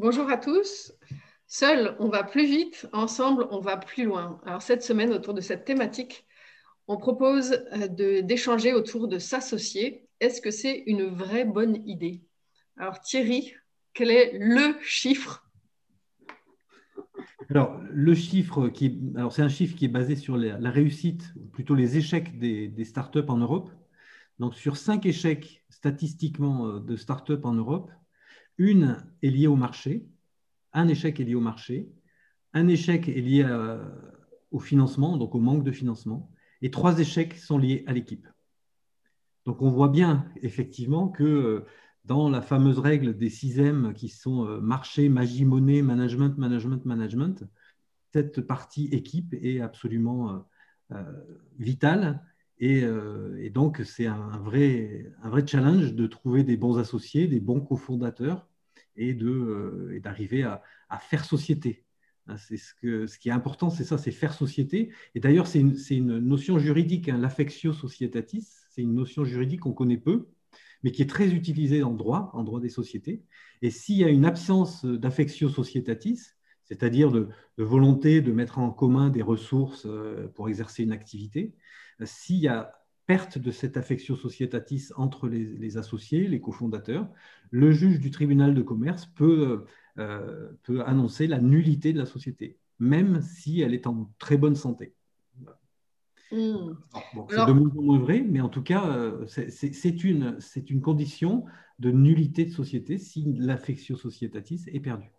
Bonjour à tous. Seul, on va plus vite, ensemble, on va plus loin. Alors cette semaine, autour de cette thématique, on propose euh, d'échanger autour de s'associer. Est-ce que c'est une vraie bonne idée? Alors Thierry, quel est le chiffre? Alors le chiffre, qui, alors c'est un chiffre qui est basé sur la, réussite, plutôt les échecs des, des startups en Europe. Donc sur cinq échecs statistiquement euh, de startups en Europe, une est liée au marché, un échec est lié au marché, un échec est lié au financement, donc au manque de financement, et trois échecs sont liés à l'équipe. Donc on voit bien effectivement que euh, dans la fameuse règle des six M qui sont euh, marché, magie, monnaie, management, management, management, cette partie équipe est absolument euh, vitale. Et, donc, c'est un vrai, un vrai challenge de trouver des bons associés, des bons cofondateurs et euh, d'arriver à, à, faire société. Hein, ce, que, ce qui est important, c'est ça, c'est faire société. Et d'ailleurs, c'est une, une, notion juridique, hein, l'affectio societatis, c'est une notion juridique qu'on connaît peu, mais qui est très utilisée en droit, en droit des sociétés. Et s'il y a une absence d'affectio societatis, c'est-à-dire de, de, volonté de mettre en commun des ressources euh, pour exercer une activité, s'il y a perte de cette affection societatis entre les, associés, les cofondateurs, le juge du tribunal de commerce peut, euh, peut annoncer la nullité de la société, même si elle est en très bonne santé. Hmm. c'est de moins vrai, mais en tout cas, euh, c'est une, une condition de nullité de société si l'affection societatis est perdue.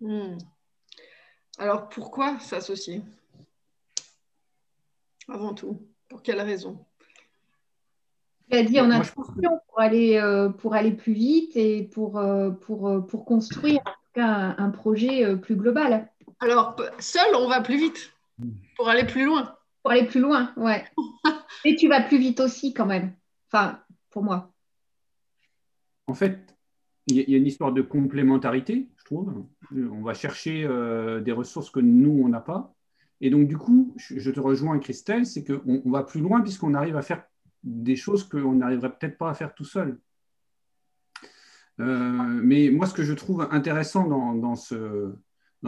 Hmm. Alors pourquoi s'associer? Avant tout. Pour quelle raison? Il a dit en introduction pour aller, euh, pour aller plus vite et pour, euh, pour, euh, pour construire un, un, projet plus global. Alors, seul, on va plus vite pour aller plus loin. Pour aller plus loin, ouais. et tu vas plus vite aussi quand même. Enfin, pour moi. En fait, il y a une histoire de complémentarité, je trouve. On va chercher des ressources que nous, on n'a pas. Et donc, du coup, je te rejoins, Christelle, c'est qu'on on va plus loin puisqu'on arrive à faire des choses qu'on n'arriverait peut-être pas à faire tout seul. Euh, mais moi, ce que je trouve intéressant dans, dans, ce,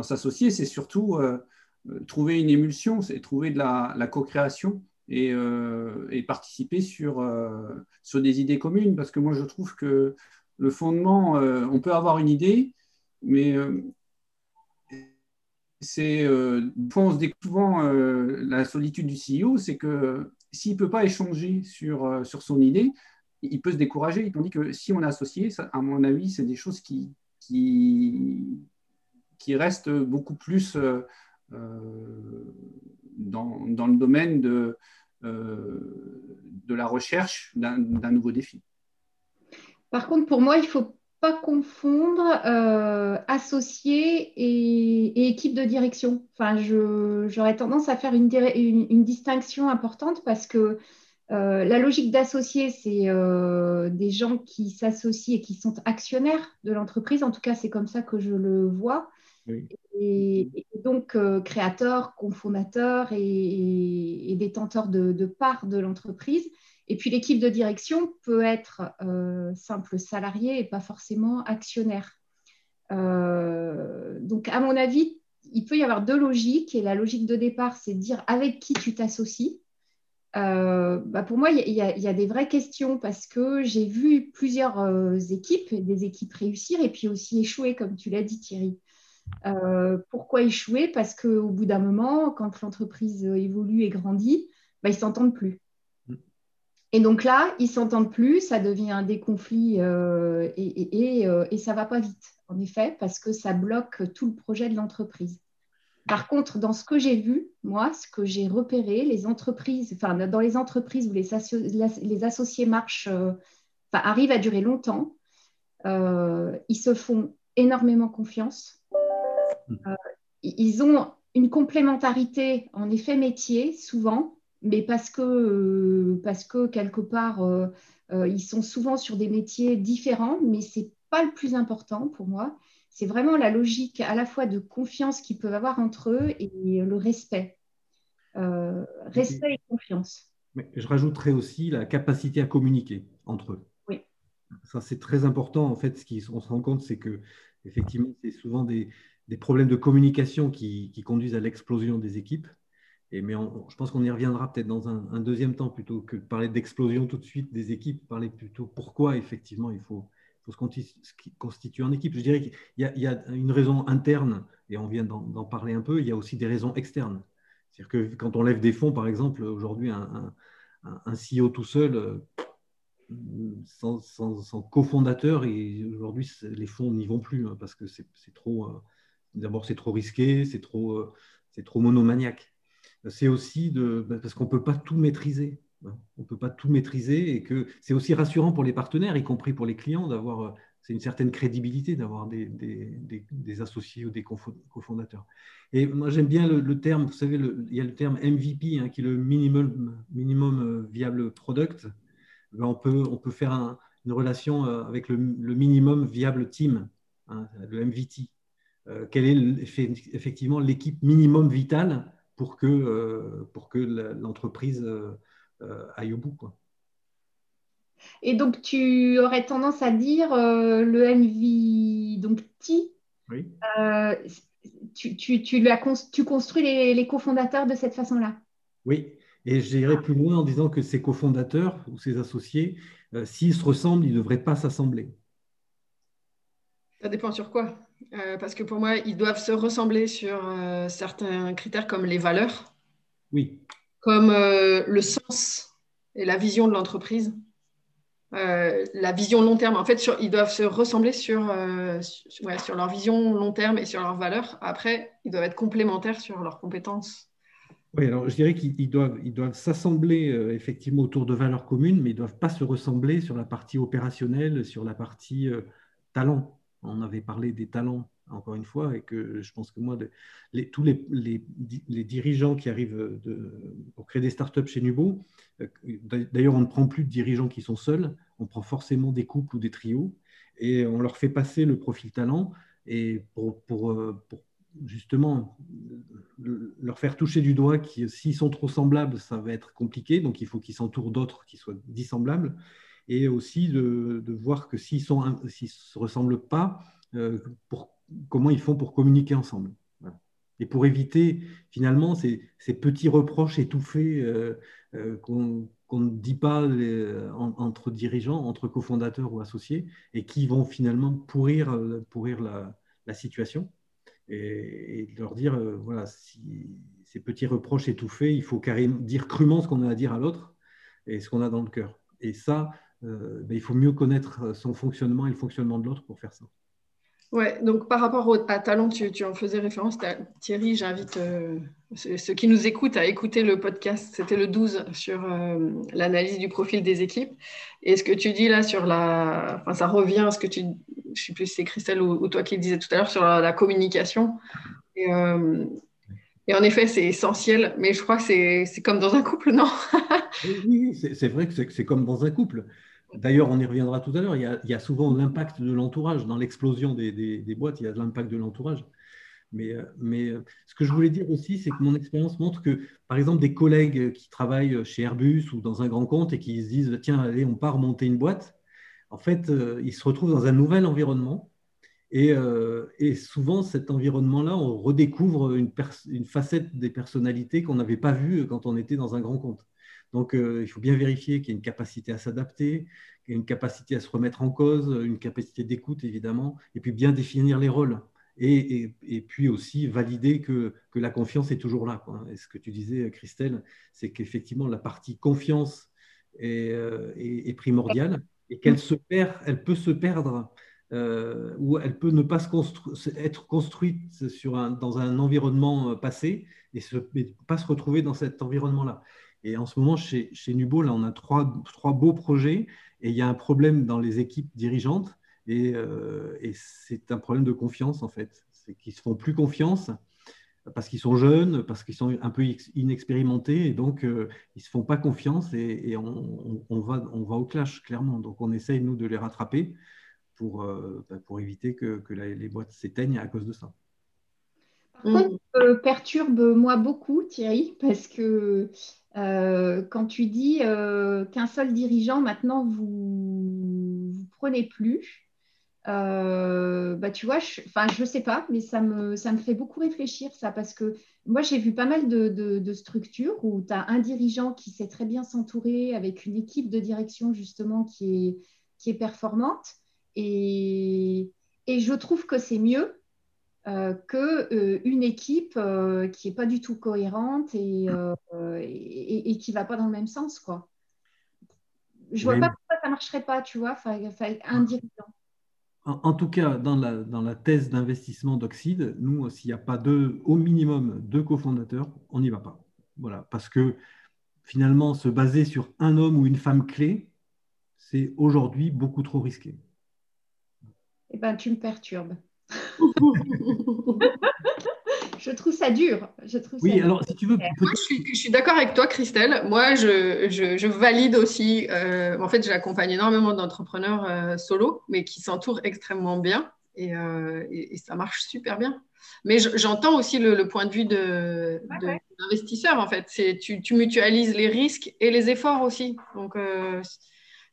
s'associer, c'est surtout euh, trouver une émulsion, c'est trouver de la, co-création et, euh, et, participer sur, sur des idées communes. Parce que moi, je trouve que le fondement, on peut avoir une idée, mais c'est euh, souvent euh, la solitude du CEO, c'est que s'il ne peut pas échanger sur, euh, sur son idée, il peut se décourager. Tandis que si on est associé, à mon avis, c'est des choses qui, qui, qui restent beaucoup plus dans, dans, le domaine de, de la recherche d'un nouveau défi. Par contre, pour moi, il faut pas confondre euh, associé et, équipe de direction. Enfin, j'aurais tendance à faire une, une, distinction importante parce que euh, la logique d'associé, c'est euh, des gens qui s'associent et qui sont actionnaires de l'entreprise. En tout cas, c'est comme ça que je le vois. Et, donc, créateurs, cofondateurs et, et, détenteurs de, de parts de l'entreprise. Et puis l'équipe de direction peut être euh, simple salarié et pas forcément actionnaire. Euh, donc à mon avis, il peut y avoir deux logiques. Et la logique de départ, c'est de dire avec qui tu t'associes. Euh, bah pour moi, il y, a des vraies questions parce que j'ai vu plusieurs équipes, des équipes réussir et puis aussi échouer, comme tu l'as dit Thierry. pourquoi échouer? Parce qu'au bout d'un moment, quand l'entreprise évolue et grandit, bah, ils ne s'entendent plus. Et donc là, ils s'entendent plus, ça devient des conflits euh, et, euh, et, ça va pas vite, en effet, parce que ça bloque tout le projet de l'entreprise. Par contre, dans ce que j'ai vu, moi, ce que j'ai repéré, les entreprises, enfin, dans les entreprises où les, les associés marchent, euh, arrivent à durer longtemps, ils se font énormément confiance. Mmh. ils ont une complémentarité, en effet, métier, souvent, mais parce que, euh, parce que quelque part, euh, euh, ils sont souvent sur des métiers différents, mais ce n'est pas le plus important pour moi. C'est vraiment la logique à la fois de confiance qu'ils peuvent avoir entre eux et le respect. respect et confiance. Mais je rajouterais aussi la capacité à communiquer entre eux. Oui. Ça, c'est très important. En fait, ce qu'on se rend compte, c'est que effectivement, c'est souvent des, problèmes de communication qui, conduisent à l'explosion des équipes. Mais je pense qu'on y reviendra peut-être dans un, deuxième temps, plutôt que de parler d'explosion tout de suite des équipes, parler plutôt pourquoi effectivement il faut, se constituer en équipe. Je dirais qu'il y, a une raison interne, et on vient d'en parler un peu, il y a aussi des raisons externes. C'est-à-dire que quand on lève des fonds, par exemple, aujourd'hui, un, CEO tout seul, euh, sans, cofondateur, aujourd'hui, les fonds n'y vont plus, hein, parce que c'est trop, euh, d'abord, c'est trop risqué, c'est trop, euh, c'est trop monomaniaque. C'est aussi de, bah, parce qu'on ne peut pas tout maîtriser. Hein. On ne peut pas tout maîtriser et que c'est aussi rassurant pour les partenaires, y compris pour les clients, d'avoir c'est une certaine crédibilité d'avoir des, des, associés ou des cofondateurs. Et moi, j'aime bien le, terme, vous savez, il y a le terme MVP, hein, qui est le minimum, minimum euh, viable product. Ben, on, peut, on peut faire une relation euh, avec le, minimum viable team, hein, le MVT. Euh, quelle est effectivement l'équipe minimum vitale pour que, pour que l'entreprise aille au bout quoi. Et donc, tu aurais tendance à dire euh, le MV, donc T, euh, tu, tu, tu, construis les, cofondateurs de cette façon-là? Oui, et j'irai plus loin en disant que ces cofondateurs ou ces associés, euh, s'ils se ressemblent, ils ne devraient pas s'assembler. Ça dépend sur quoi. Parce que pour moi, ils doivent se ressembler sur certains critères comme les valeurs, oui. comme le sens et la vision de l'entreprise. Euh, la vision long terme. En fait, ils doivent se ressembler sur, euh, sur, leur vision long terme et sur leurs valeurs. Après, ils doivent être complémentaires sur leurs compétences. Oui, alors je dirais qu'ils doivent, ils doivent s'assembler euh, effectivement autour de valeurs communes, mais ils ne doivent pas se ressembler sur la partie opérationnelle, sur la partie talent. On avait parlé des talents encore une fois, et que je pense que moi, tous les, dirigeants qui arrivent pour créer des startups chez Nubo, euh, d'ailleurs, on ne prend plus de dirigeants qui sont seuls, on prend forcément des couples ou des trios, et on leur fait passer le profil talent, et pour, euh, pour justement leur faire toucher du doigt que s'ils sont trop semblables, ça va être compliqué, donc il faut qu'ils s'entourent d'autres qui soient dissemblables, et aussi de, voir que s'ils ne se ressemblent pas, euh, comment ils font pour communiquer ensemble. Et pour éviter finalement ces, petits reproches étouffés euh, euh, qu'on ne dit pas entre dirigeants, entre cofondateurs ou associés, et qui vont finalement pourrir, pourrir la, situation. Et, leur dire, voilà, ces petits reproches étouffés, il faut carrément dire crûment ce qu'on a à dire à l'autre et ce qu'on a dans le cœur. Et ça, ben, il faut mieux connaître son fonctionnement et le fonctionnement de l'autre pour faire ça. Ouais, donc par rapport au, à talent, tu, en faisais référence. Thierry, j'invite euh, ceux, qui nous écoutent à écouter le podcast. C'était le 12 sur euh, l'analyse du profil des équipes. Et ce que tu dis là sur la. Enfin, ça revient à ce que tu. Je ne sais plus si c'est Christelle ou, toi qui le disais tout à l'heure sur la, communication. Et, euh, et, en effet, c'est essentiel. Mais je crois que c'est comme dans un couple, non? Oui, c'est vrai que c'est comme dans un couple. D'ailleurs, on y reviendra tout à l'heure, il, y a souvent l'impact de l'entourage. Dans l'explosion des, boîtes, il y a l'impact de l'entourage. Mais, euh, euh, ce que je voulais dire aussi, c'est que mon expérience montre que, par exemple, des collègues qui travaillent chez Airbus ou dans un grand compte et qui se disent, tiens, allez, on part monter une boîte, en fait, euh, ils se retrouvent dans un nouvel environnement. Et, souvent, cet environnement-là, on redécouvre une, une, facette des personnalités qu'on n'avait pas vues quand on était dans un grand compte. Donc, euh, il faut bien vérifier qu'il y a une capacité à s'adapter, qu'il y a une capacité à se remettre en cause, une capacité d'écoute, évidemment, et puis bien définir les rôles. Et, puis aussi valider que, la confiance est toujours là. Et ce que tu disais, Christelle, c'est qu'effectivement, la partie confiance est, euh, primordiale et qu'elle peut se perdre euh, ou elle peut ne pas être construite dans un environnement passé et ne pas se retrouver dans cet environnement-là. Et en ce moment, chez, chez Nubo, on a trois, trois, beaux projets et il y a un problème dans les équipes dirigeantes et, euh, c'est un problème de confiance en fait. C'est qu'ils ne se font plus confiance parce qu'ils sont jeunes, parce qu'ils sont un peu inexpérimentés et donc euh, ils ne se font pas confiance et, on, va, on va au clash clairement. Donc on essaye nous de les rattraper pour, euh, bah, pour éviter que, que les boîtes s'éteignent à cause de ça. Par contre, perturbe moi beaucoup, Thierry, parce que euh, quand tu dis euh, qu'un seul dirigeant, maintenant, vous ne prenez plus, bah, tu vois, je, je sais pas, mais ça me, ça me fait beaucoup réfléchir, ça, parce que moi, j'ai vu pas mal de, de, structures où tu as un dirigeant qui sait très bien s'entourer avec une équipe de direction, justement, qui est, qui est performante. Et, et je trouve que c'est mieux euh, qu'une euh, équipe qui n'est pas du tout cohérente et, et, et qui ne va pas dans le même sens, quoi. Je vois pas pourquoi ça ne marcherait pas, tu vois, un dirigeant en, tout cas, dans la, dans la thèse d'investissement d'Oxide, nous, s'il n'y a pas deux, au minimum deux cofondateurs, on n'y va pas. Voilà, parce que finalement, se baser sur un homme ou une femme clé, c'est aujourd'hui beaucoup trop risqué. Eh bien, tu me perturbes. je trouve ça dur. Je trouve oui, alors si tu veux. Moi, je suis, d'accord avec toi, Christelle. Moi, je, je, valide aussi. Euh, en fait, j'accompagne énormément d'entrepreneurs euh, solo, mais qui s'entourent extrêmement bien euh, et, ça marche super bien. Mais j'entends aussi le, point de vue de, l'investisseur. En fait, c'est tu, tu, mutualises les risques et les efforts aussi. Donc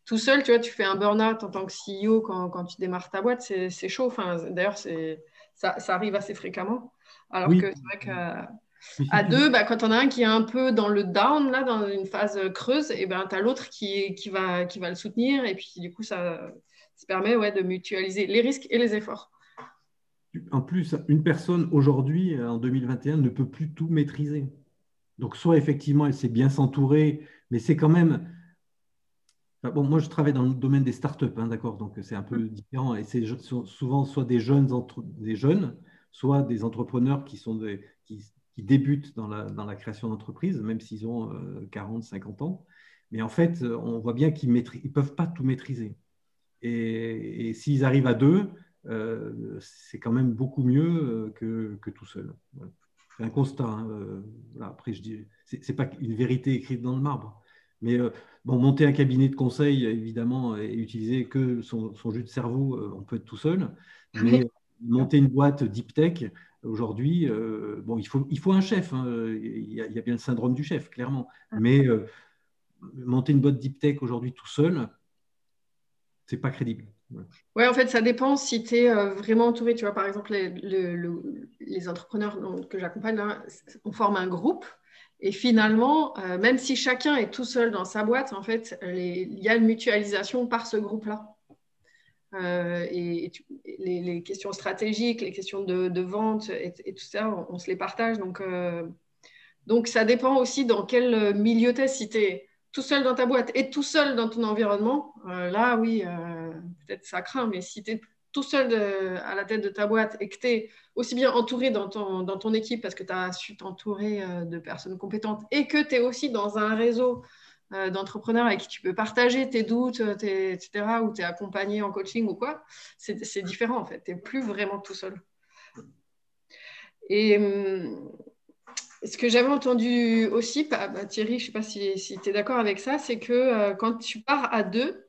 tout seul, tu vois, tu fais un burn-out en tant que CEO quand, quand tu démarres ta boîte, c'est chaud. Enfin, D'ailleurs, ça, ça, arrive assez fréquemment. Alors que c'est vrai qu'à deux, bah, quand on a un qui est un peu dans le down, là, dans une phase creuse, et ben, tu as l'autre qui, qui, va, qui va le soutenir. Et puis, du coup, ça, ça permet ouais, de mutualiser les risques et les efforts. En plus, une personne aujourd'hui, en 2021, ne peut plus tout maîtriser. Donc, soit effectivement, elle sait bien s'entourer, mais c'est quand même. Bon, moi, je travaille dans le domaine des startups, hein, d'accord Donc, c'est un peu mm. différent. Et c'est souvent soit des jeunes, des jeunes soit des entrepreneurs qui, sont qui, débutent dans la, dans la création d'entreprise, même s'ils ont 40, euh, 50 ans. Mais en fait, on voit bien qu'ils ne peuvent pas tout maîtriser. Et, s'ils arrivent à deux, euh, c'est quand même beaucoup mieux euh, que, que tout seul. C'est un constat. Hein, après, je dis, c'est pas une vérité écrite dans le marbre. Mais bon, monter un cabinet de conseil, évidemment, et utiliser que son, son jus de cerveau, on peut être tout seul. Mais monter une boîte deep tech, aujourd'hui, euh, bon, il faut, il faut un chef. Hein. Il, y a, bien le syndrome du chef, clairement. Mais euh, monter une boîte deep tech aujourd'hui tout seul, c'est pas crédible. Ouais. en fait, ça dépend si tu es euh, vraiment entouré. Tu vois, par exemple, les, les entrepreneurs que j'accompagne, on forme un groupe. Et finalement, même si chacun est tout seul dans sa boîte, en fait, il y a une mutualisation par ce groupe-là. Euh, et, les, questions stratégiques, les questions de, vente et, tout ça, on, se les partage. Donc, euh, donc, ça dépend aussi dans quel milieu tu es. Si tu es tout seul dans ta boîte et tout seul dans ton environnement, euh, là, oui, peut-être ça craint. Mais si tu es tout seul à la tête de ta boîte et que tu es aussi bien entouré dans ton, équipe parce que tu as su t'entourer de personnes compétentes et que tu es aussi dans un réseau euh, d'entrepreneurs avec qui tu peux partager tes doutes, euh, etc., ou tu es accompagné en coaching ou quoi, c'est différent en fait. Tu n'es plus vraiment tout seul. Et hum, ce que j'avais entendu aussi, bah, Thierry, je ne sais pas si, tu es d'accord avec ça, c'est que euh, quand tu pars à deux,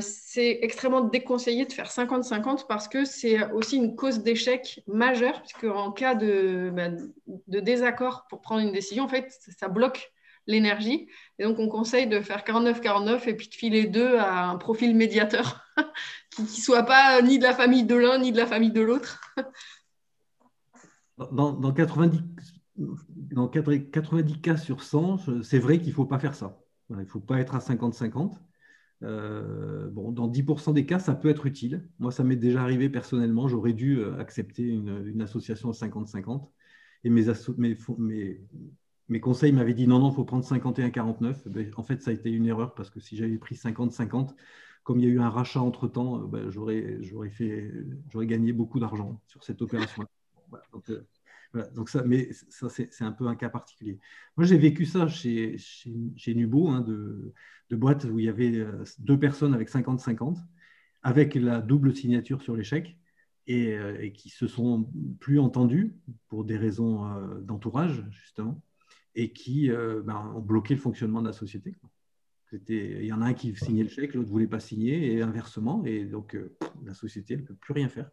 c'est extrêmement déconseillé de faire 50-50 parce que c'est aussi une cause d'échec majeure, puisque en cas de, bah, de, désaccord pour prendre une décision, en fait, ça bloque l'énergie. Et donc, on conseille de faire 49-49 et puis de filer deux à un profil médiateur qui ne soit pas ni de la famille de l'un ni de la famille de l'autre. dans, 90, dans 90 cas sur 100, c'est vrai qu'il ne faut pas faire ça. il ne faut pas être à 50-50. Euh, bon, dans 10% des cas, ça peut être utile. Moi, ça m'est déjà arrivé personnellement. J'aurais dû euh, accepter une, association à 50-50. Et mes, conseils m'avaient dit non, non, il faut prendre 51-49. Ben, en fait, ça a été une erreur parce que si j'avais pris 50-50, comme il y a eu un rachat entre-temps, euh, ben, j'aurais, gagné beaucoup d'argent sur cette opération. Euh, donc, ça, mais ça, c'est, un peu un cas particulier. Moi, j'ai vécu ça chez, chez, Nubo, hein, de, de boîtes où il y avait euh, deux personnes avec 50-50, avec la double signature sur les chèques. Et, et, qui se sont plus entendus pour des raisons d'entourage, justement et qui euh, ben, ont bloqué le fonctionnement de la société. Il y en a un qui signait le chèque, l'autre ne voulait pas signer, et inversement, et donc euh, la société ne peut plus rien faire.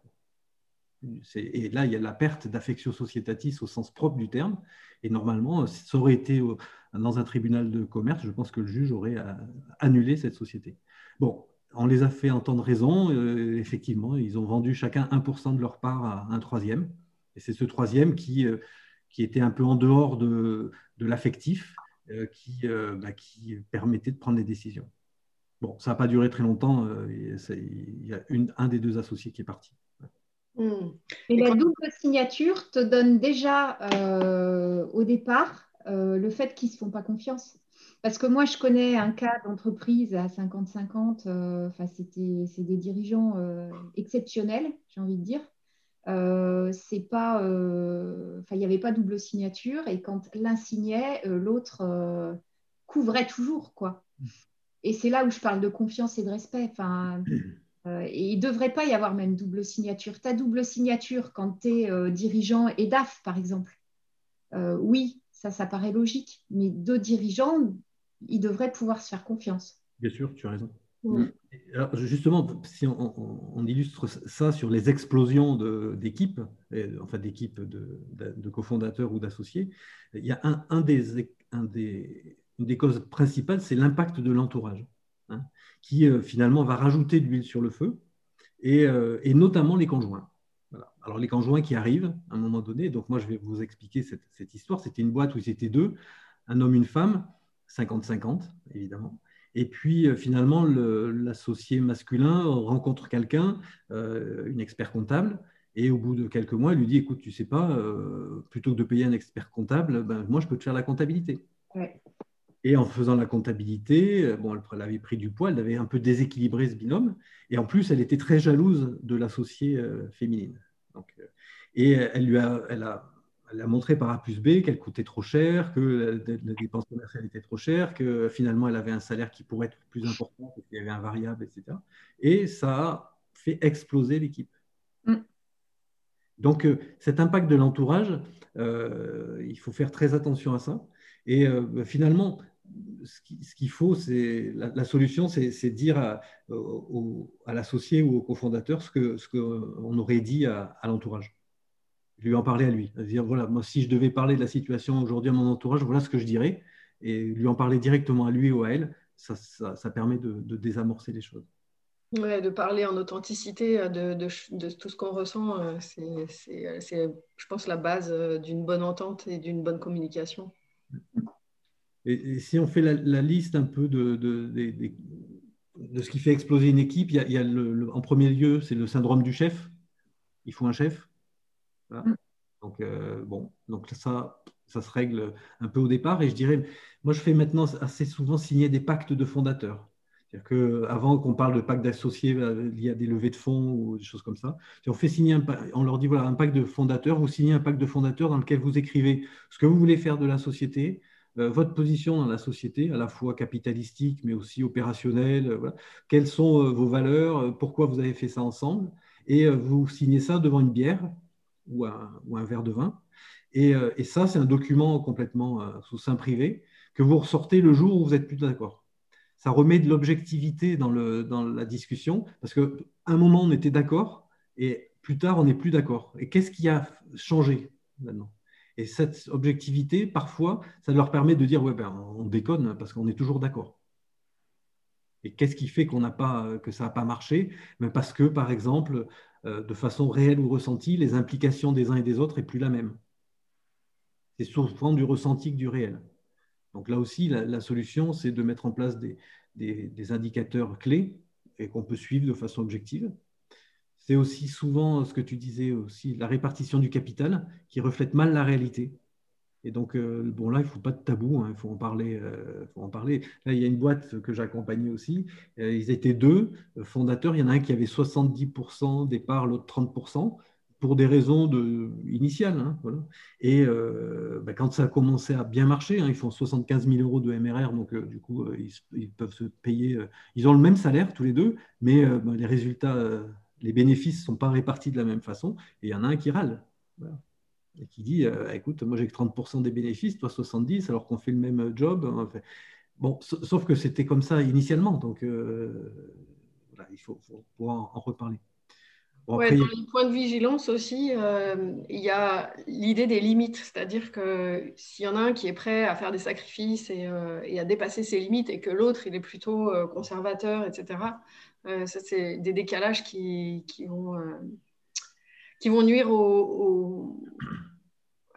Et là, il y a la perte d'affectio societatis au sens propre du terme. Et normalement, ça aurait été dans un tribunal de commerce, je pense que le juge aurait euh, annulé cette société. Bon, on les a fait entendre raison. effectivement, ils ont vendu chacun 1% de leur part à un troisième. Et c'est ce troisième qui, qui était un peu en dehors de, l'affectif, qui, bah, qui permettait de prendre des décisions. Bon, ça n'a pas duré très longtemps. il y a un des deux associés qui est parti. Hmm. Et, la double signature te donne déjà euh, au départ euh, le fait qu'ils ne se font pas confiance. Parce que moi, je connais un cas d'entreprise à 50-50, euh, c'est des dirigeants exceptionnels, j'ai envie de dire. c'est pas, il n'y avait pas double signature et quand l'un signait, l'autre couvrait toujours, quoi. Et c'est là où je parle de confiance et de respect. Enfin, Euh, et il ne devrait pas y avoir même double signature. Ta double signature quand tu es euh, dirigeant et DAF, par exemple. Euh, oui, ça, ça paraît logique. Mais deux dirigeants, ils devraient pouvoir se faire confiance. Bien sûr, tu as raison. Alors justement, si on, illustre ça sur les explosions d'équipes, enfin d'équipes de, cofondateurs ou d'associés, il y a un, des, un des, une des causes principales, c'est l'impact de l'entourage. Hein qui euh, finalement va rajouter de l'huile sur le feu, et, euh, notamment les conjoints. Alors les conjoints qui arrivent à un moment donné, donc moi je vais vous expliquer cette, histoire, c'était une boîte où ils étaient deux, un homme, une femme, 50-50 évidemment. Et puis euh, finalement, l'associé masculin rencontre quelqu'un, une expert comptable, et au bout de quelques mois, il lui dit, écoute, tu sais pas, plutôt que de payer un expert comptable, ben, moi je peux te faire la comptabilité. Et en faisant la comptabilité, euh, bon, elle avait pris du poids, elle avait un peu déséquilibré ce binôme. Et en plus, elle était très jalouse de l'associée euh, féminine. Donc, euh, et elle lui a, elle a, elle a montré par A plus B qu'elle coûtait trop cher, que la, dépense commerciale était trop chère, que finalement elle avait un salaire qui pourrait être plus important qu'il y avait un variable, etc. Et ça a fait exploser l'équipe. Mm. Donc cet impact de l'entourage, il faut faire très attention à ça. Et finalement, ce qu'il faut, c'est la, solution, c'est dire à, l'associé ou au cofondateur ce qu'on ce on aurait dit à, l'entourage. Lui en parler à lui. Dire voilà, moi, si je devais parler de la situation aujourd'hui à mon entourage, voilà ce que je dirais. Et lui en parler directement à lui ou à elle, ça, ça, permet de, désamorcer les choses. Ouais, de parler en authenticité de, de, tout ce qu'on ressent, euh, c'est, je pense, la base euh, d'une bonne entente et d'une bonne communication. Et, si on fait la, liste un peu de, de, ce qui fait exploser une équipe, il y a, le, en premier lieu, c'est le syndrome du chef. Il faut un chef. Mm. Donc, euh, bon, donc ça, ça se règle un peu au départ. Et je dirais, moi, je fais maintenant assez souvent signer des pactes de fondateurs. C'est-à-dire qu'avant qu'on parle de pacte d'associés euh, il y a des levées de fonds ou des choses comme ça, on, fait signer on leur dit voilà, un pacte de fondateurs, vous signez un pacte de fondateurs dans lequel vous écrivez ce que vous voulez faire de la société, votre position dans la société, à la fois capitalistique, mais aussi opérationnelle. Euh, Quelles sont euh, vos valeurs Pourquoi vous avez fait ça ensemble? Et vous signez ça devant une bière ou un, verre de vin. Et, ça, c'est un document complètement sous sein privé que vous ressortez le jour où vous êtes plus d'accord. Ça remet de l'objectivité dans, dans la discussion, parce qu'à un moment, on était d'accord, et plus tard, on n'est plus d'accord. Et qu'est-ce qui a changé maintenant? Et cette objectivité, parfois, ça leur permet de dire ouais, ben, on déconne parce qu'on est toujours d'accord. Et qu'est-ce qui fait pas, que ça n'a pas marché? Ben, Parce que, par exemple, euh, de façon réelle ou ressentie, les implications des uns et des autres n'est plus la même. C'est souvent du ressenti que du réel. Donc là aussi, la, solution, c'est de mettre en place des indicateurs clés et qu'on peut suivre de façon objective c'est aussi souvent ce que tu disais aussi, la répartition du capital qui reflète mal la réalité. Et donc, euh, bon, là, il ne faut pas de tabou, hein, il faut, en parler, euh, faut en parler. Là, il y a une boîte que j'accompagnais aussi. Euh, ils étaient deux fondateurs. Il y en a un qui avait 70% des parts, l'autre 30%, pour des raisons de, initiales. Hein, Et bah, quand ça a commencé à bien marcher, hein, ils font 75 000 euros de MRR, donc du coup, ils, peuvent se payer. ils ont le même salaire tous les deux, mais bah, les résultats les bénéfices ne sont pas répartis de la même façon, et il y en a un qui râle. Et qui dit, euh, écoute, moi j'ai que 30% des bénéfices, toi 70%, alors qu'on fait le même job. bon, sauf que c'était comme ça initialement, donc euh, il faut, pouvoir en, reparler. dans les points de vigilance aussi, euh, il y a l'idée des limites, c'est-à-dire que s'il y en a un qui est prêt à faire des sacrifices et, et à dépasser ses limites et que l'autre, il est plutôt conservateur, etc., ça, c'est des décalages qui, vont, qui vont nuire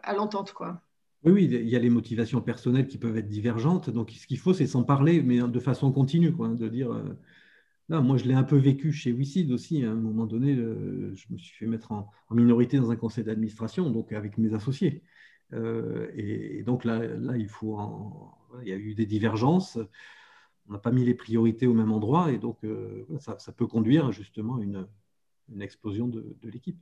à l'entente. quoi. Oui, il y a les motivations personnelles qui peuvent être divergentes. Donc, ce qu'il faut, c'est s'en parler, mais de façon continue, quoi, de dire. Là, moi, je l'ai un peu vécu chez WICID aussi. À un moment donné, je me suis fait mettre en, minorité dans un conseil d'administration, donc avec mes associés. et, donc là, là il, faut il y a eu des divergences. On n'a pas mis les priorités au même endroit, et donc ça, peut conduire justement à une, une explosion de l'équipe.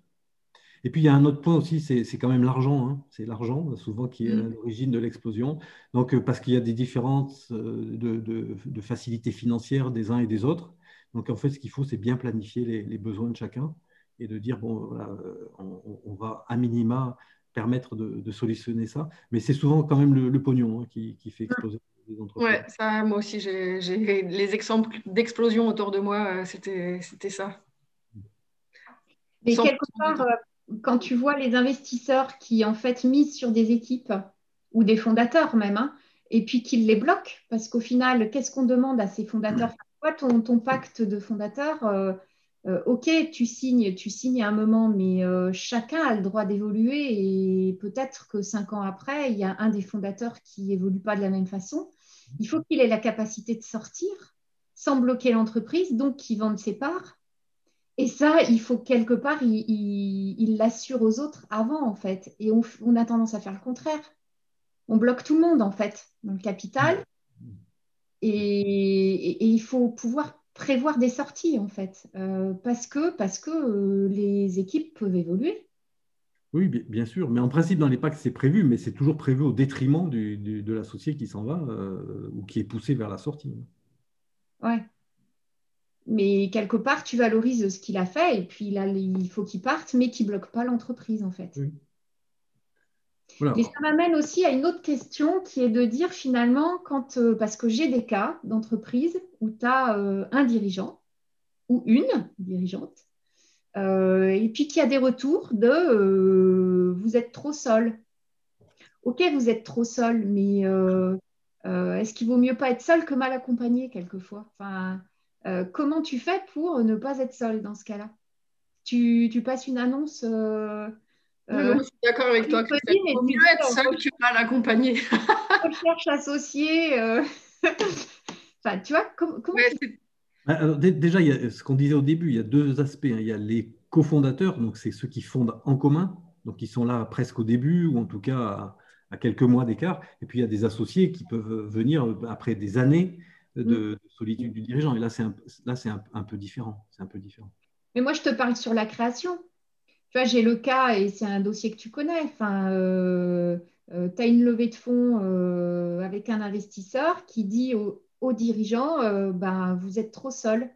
Et puis, il y a un autre point aussi, c'est quand même l'argent. Hein. C'est l'argent, souvent, qui est à mm. l'origine de l'explosion. Donc, euh, parce qu'il y a des différences euh, de, facilité financière des uns et des autres. Donc, en fait, ce qu'il faut, c'est bien planifier les, besoins de chacun et de dire, bon, voilà, euh, on, va à minima permettre de, solutionner ça. Mais c'est souvent quand même le, pognon hein, qui, fait exploser entreprises. Oui, ça, moi aussi, j'ai les exemples d'explosion autour de moi, c'était ça. Mais quelque part, quand tu vois les investisseurs qui en fait misent sur des équipes ou des fondateurs même, hein, et puis qu'ils les bloquent, parce qu'au final, qu'est-ce qu'on demande à ces fondateurs? Quoi ton, ton, pacte de fondateur euh, Ok, tu signes, tu signes à un moment, mais euh, chacun a le droit d'évoluer et peut-être que cinq ans après, il y a un des fondateurs qui évolue pas de la même façon. Il faut qu'il ait la capacité de sortir sans bloquer l'entreprise, donc qu'il vende ses parts et ça, il faut quelque part, il l'assure aux autres avant, en fait. Et on, a tendance à faire le contraire. On bloque tout le monde, en fait, dans le capital. Et, il faut pouvoir prévoir des sorties, en fait, euh, parce que, parce que euh, les équipes peuvent évoluer. Oui, bien sûr. Mais en principe, dans les packs, c'est prévu, mais c'est toujours prévu au détriment de l'associé qui s'en va euh, ou qui est poussé vers la sortie. Ouais mais quelque part, tu valorises ce qu'il a fait et puis là, il faut qu'il parte, mais qu'il ne bloque pas l'entreprise en fait. Et ça m'amène aussi à une autre question qui est de dire finalement, quand, euh, parce que j'ai des cas d'entreprise où tu as euh, un dirigeant ou une dirigeante, euh, et puis qu'il y a des retours de vous êtes trop seul. Ok, vous êtes trop seul, mais est-ce qu'il vaut mieux pas être seul que mal accompagné quelquefois? Enfin, comment tu fais pour ne pas être seul dans ce cas-là? Tu, passes une annonce euh, euh, je suis d'accord avec toi. Il vaut mieux être seul que mal accompagné. recherche associée. enfin, tu vois, comment bah, Déjà, il y a, ce qu'on disait au début, il y a deux aspects. Hein. Il y a les cofondateurs, donc c'est ceux qui fondent en commun, donc ils sont là presque au début, ou en tout cas à, à quelques mois d'écart. Et puis il y a des associés qui peuvent venir après des années Mm. de, solitude du dirigeant. Et là, c'est un, là, c'est un, peu différent. C'est un peu différent. Mais moi, je te parle sur la création. Tu vois, j'ai le cas et c'est un dossier que tu connais. Enfin, euh, euh, tu as une levée de fonds euh, avec un investisseur qui dit aux au dirigeants ben, Vous êtes trop seul.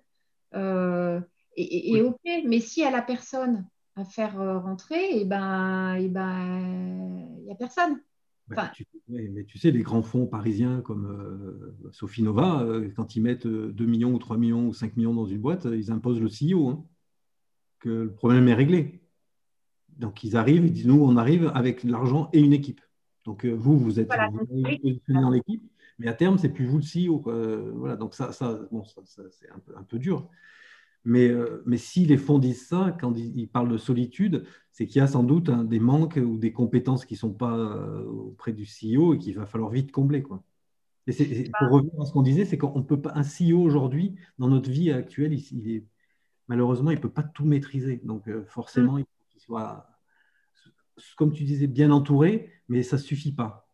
et, OK, mais si à la personne à faire rentrer, et ben, et ben, il n'y a personne. Bah, mais tu sais, les grands fonds parisiens comme euh, Sophie Nova, euh, quand ils mettent 2 euh, millions ou 3 millions ou 5 millions dans une boîte, ils imposent le CEO, hein, que le problème est réglé. Donc ils arrivent, ils disent, nous, on arrive avec l'argent et une équipe. Donc vous, vous êtes positionné dans l'équipe, mais à terme, c'est plus vous le CEO. voilà, donc ça, ça, bon, ça, c'est un peu, un peu dur. Mais, euh, mais si les fonds disent ça, quand ils, parlent de solitude, c'est qu'il y a sans doute des manques ou des compétences qui ne sont pas euh, auprès du CEO et qu'il va falloir vite combler. Quoi. Et pour revenir à ce qu'on disait, c'est qu'on peut pas, un CEO aujourd'hui, dans notre vie actuelle, il, est, malheureusement, il ne peut pas tout maîtriser. Donc euh, forcément, mm. il soit, comme tu disais, bien entouré, mais ça ne suffit pas.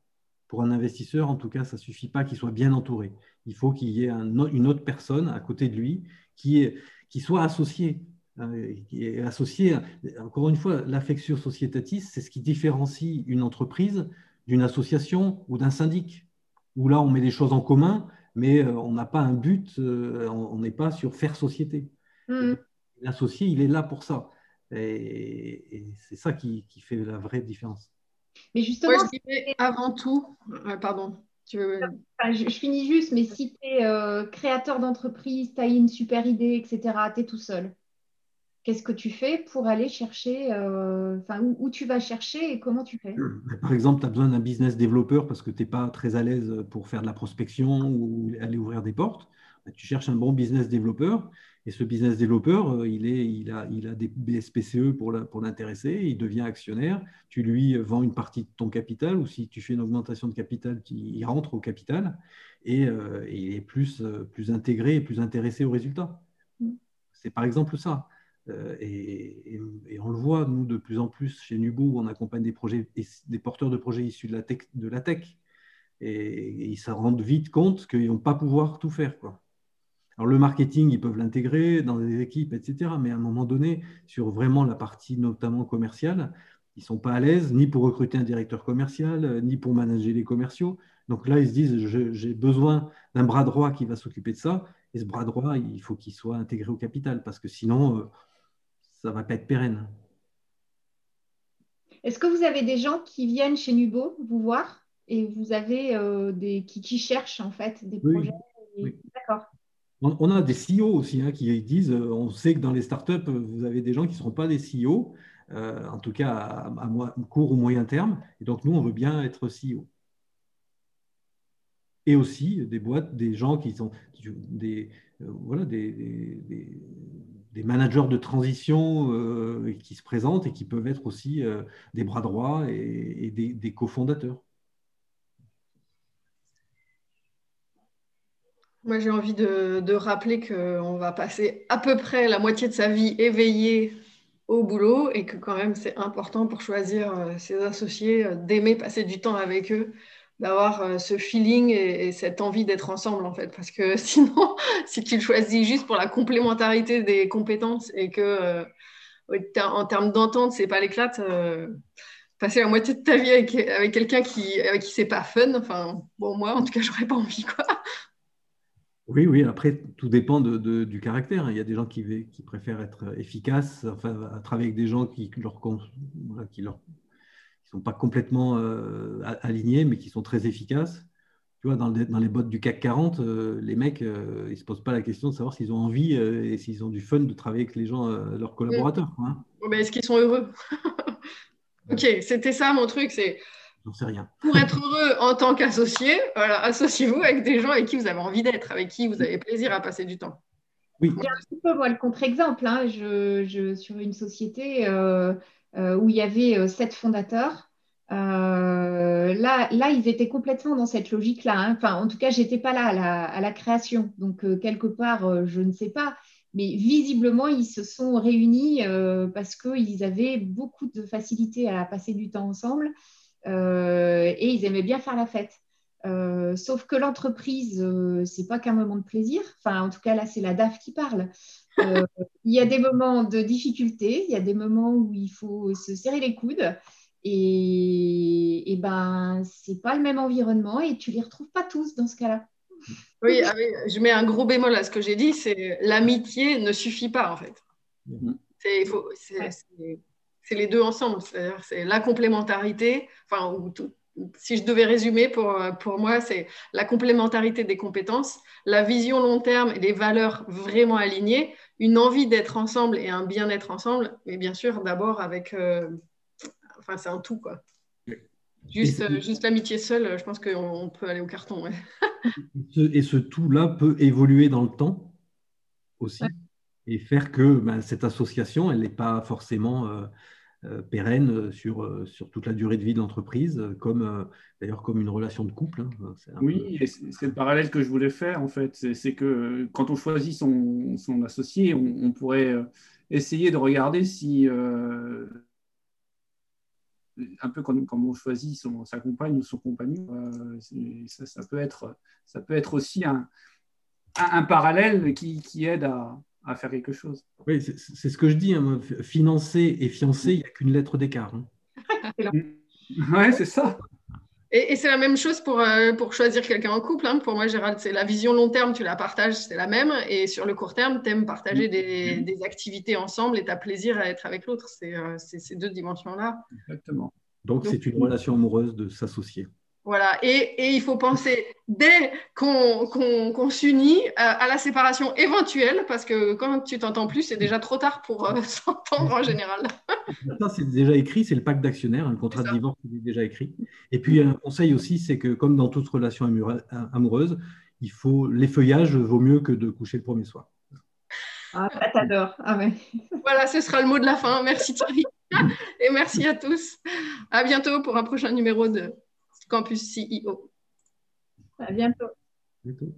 Pour un investisseur, en tout cas, ça ne suffit pas qu'il soit bien entouré. Il faut qu'il y ait une autre personne à côté de lui qui est qui soit associé. Euh, associé, encore une fois, l'affectio societatis, c'est ce qui différencie une entreprise d'une association ou d'un syndic, où là, on met des choses en commun, mais euh, on n'a pas un but, euh, on n'est pas sur faire société. Mmh. L'associé, il est là pour ça. Et, c'est ça qui, fait la vraie différence. Mais justement, avant tout, pardon, je, finis juste, mais si tu es euh, créateur d'entreprise, tu as une super idée, etc., tu es tout seul. Qu'est-ce que tu fais pour aller chercher, euh, enfin, où, tu vas chercher et comment tu fais? Par exemple, tu as besoin d'un business développeur parce que tu n'es pas très à l'aise pour faire de la prospection ou aller ouvrir des portes. Bah, tu cherches un bon business développeur Et ce business développeur, euh, il, est, il, a, il a des BSPCE pour l'intéresser, il devient actionnaire, tu lui vends une partie de ton capital, ou si tu fais une augmentation de capital, il rentre au capital, et, euh, il est plus, euh, plus intégré et plus intéressé au résultat. Mm. C'est par exemple ça. Et, on le voit, nous, de plus en plus chez Nubo, où on accompagne des, projets, des porteurs de projets issus de la tech. De la tech et, ils se rendent vite compte qu'ils ne vont pas pouvoir tout faire. Quoi. Alors le marketing, ils peuvent l'intégrer dans des équipes, etc. Mais à un moment donné, sur vraiment la partie notamment commerciale, ils ne sont pas à l'aise ni pour recruter un directeur commercial, ni pour manager les commerciaux. Donc là, ils se disent, j'ai besoin d'un bras droit qui va s'occuper de ça. Et ce bras droit, il faut qu'il soit intégré au capital, parce que sinon, euh, ça ne va pas être pérenne. Est-ce que vous avez des gens qui viennent chez Nubo vous voir et vous avez euh, des qui, cherchent en fait des projets. D'accord. On, a des CEO aussi hein, qui disent euh, on sait que dans les startups, vous avez des gens qui ne seront pas des CEO, euh, en tout cas à, court ou moyen terme. Et donc, nous, on veut bien être CEO. Et aussi des boîtes, des gens qui sont des, voilà, des, des, managers de transition qui se présentent et qui peuvent être aussi des bras droits et, des cofondateurs. Moi, j'ai envie de, rappeler qu'on va passer à peu près la moitié de sa vie éveillée au boulot et que quand même c'est important pour choisir euh, ses associés euh, d'aimer passer du temps avec eux, d'avoir euh, ce feeling et, cette envie d'être ensemble en fait. Parce que sinon, si tu le choisis juste pour la complémentarité des compétences et que en termes d'entente, c'est pas l'éclate, passer la moitié de ta vie avec, quelqu'un qui, avec qui c'est pas fun, enfin bon moi en tout cas j'aurais pas envie quoi. Oui, oui, après, tout dépend du caractère. Il y a des gens qui, préfèrent être efficaces, enfin, travailler avec des gens qui leur, qui leur sont pas complètement euh, alignés, mais qui sont très efficaces. Tu vois, dans, les bottes du CAC 40, euh, les mecs, euh, ils se posent pas la question de savoir s'ils ont envie et s'ils ont du fun de travailler avec les gens, leurs collaborateurs. Hein. Est-ce qu'ils sont heureux? Ok, c'était ça mon truc, c'est J'en sais rien. Pour être heureux en tant qu'associé, voilà, associez-vous avec des gens avec qui vous avez envie d'être, avec qui vous avez plaisir à passer du temps. Oui. J'ai un petit peu, moi, le contre-exemple. Hein. Je, sur une société euh, euh, où il y avait euh, sept fondateurs, là, là, ils étaient complètement dans cette logique-là. Hein. Enfin, en tout cas, je n'étais pas là à la, création. Donc, quelque part, je ne sais pas. Mais visiblement, ils se sont réunis parce qu'ils avaient beaucoup de facilité à passer du temps ensemble. Euh, et ils aimaient bien faire la fête. Euh, sauf que l'entreprise, euh, c'est pas qu'un moment de plaisir. Enfin, en tout cas, là, c'est la DAF qui parle. il y a des moments de difficulté, il y a des moments où il faut se serrer les coudes. Et, et ben, c'est pas le même environnement et tu les retrouves pas tous dans ce cas-là. Oui, ah je mets un gros bémol à ce que j'ai dit, c'est l'amitié ne suffit pas en fait. Mm-hmm. C'est c'est les deux ensemble. C'est la complémentarité. Enfin, si je devais résumer pour, pour moi, c'est la complémentarité des compétences, la vision long terme et les valeurs vraiment alignées, une envie d'être ensemble et un bien-être ensemble. Et bien sûr, d'abord avec. Euh, enfin, c'est un tout, quoi. Juste, juste l'amitié seule, je pense qu'on peut aller au carton. et ce tout-là peut évoluer dans le temps aussi? Et faire que ben, cette association, elle n'est pas forcément euh, euh, pérenne sur, euh, sur toute la durée de vie de l'entreprise, comme d'ailleurs comme une relation de couple. Hein. Oui, c'est le parallèle que je voulais faire en fait. C'est que quand on choisit son, son associé, on, pourrait essayer de regarder si un peu comme, on choisit son, sa compagne ou son compagnon, ça, ça, peut être, ça peut être aussi un, un, parallèle qui, qui aide à, à faire quelque chose. Oui, c'est ce que je dis. Hein, financer et fiancé, il n'y a qu'une lettre d'écart. Hein. oui, c'est ça. Et, c'est la même chose pour, euh, pour choisir quelqu'un en couple. Hein. Pour moi, Gérald, c'est la vision long terme, tu la partages, c'est la même. Et sur le court terme, tu aimes partager des, des, activités ensemble et tu as plaisir à être avec l'autre. C'est euh, ces deux dimensions-là. Exactement. Donc, c'est une relation amoureuse de s'associer. Voilà, et, il faut penser dès qu'on s'unit euh, à, la séparation éventuelle, parce que quand tu t'entends plus, c'est déjà trop tard pour euh, s'entendre en général. Ça, c'est déjà écrit, c'est le pacte d'actionnaire, un contrat de divorce est déjà écrit. Et puis, un conseil aussi, c'est que comme dans toute relation amoureuse, il faut l'effeuillage vaut mieux que de coucher le premier soir. Ah, t'adore. Ah, voilà, ce sera le mot de la fin. Merci Thierry. Et merci à tous. À bientôt pour un prochain numéro de Campus CEO. À bientôt. bientôt.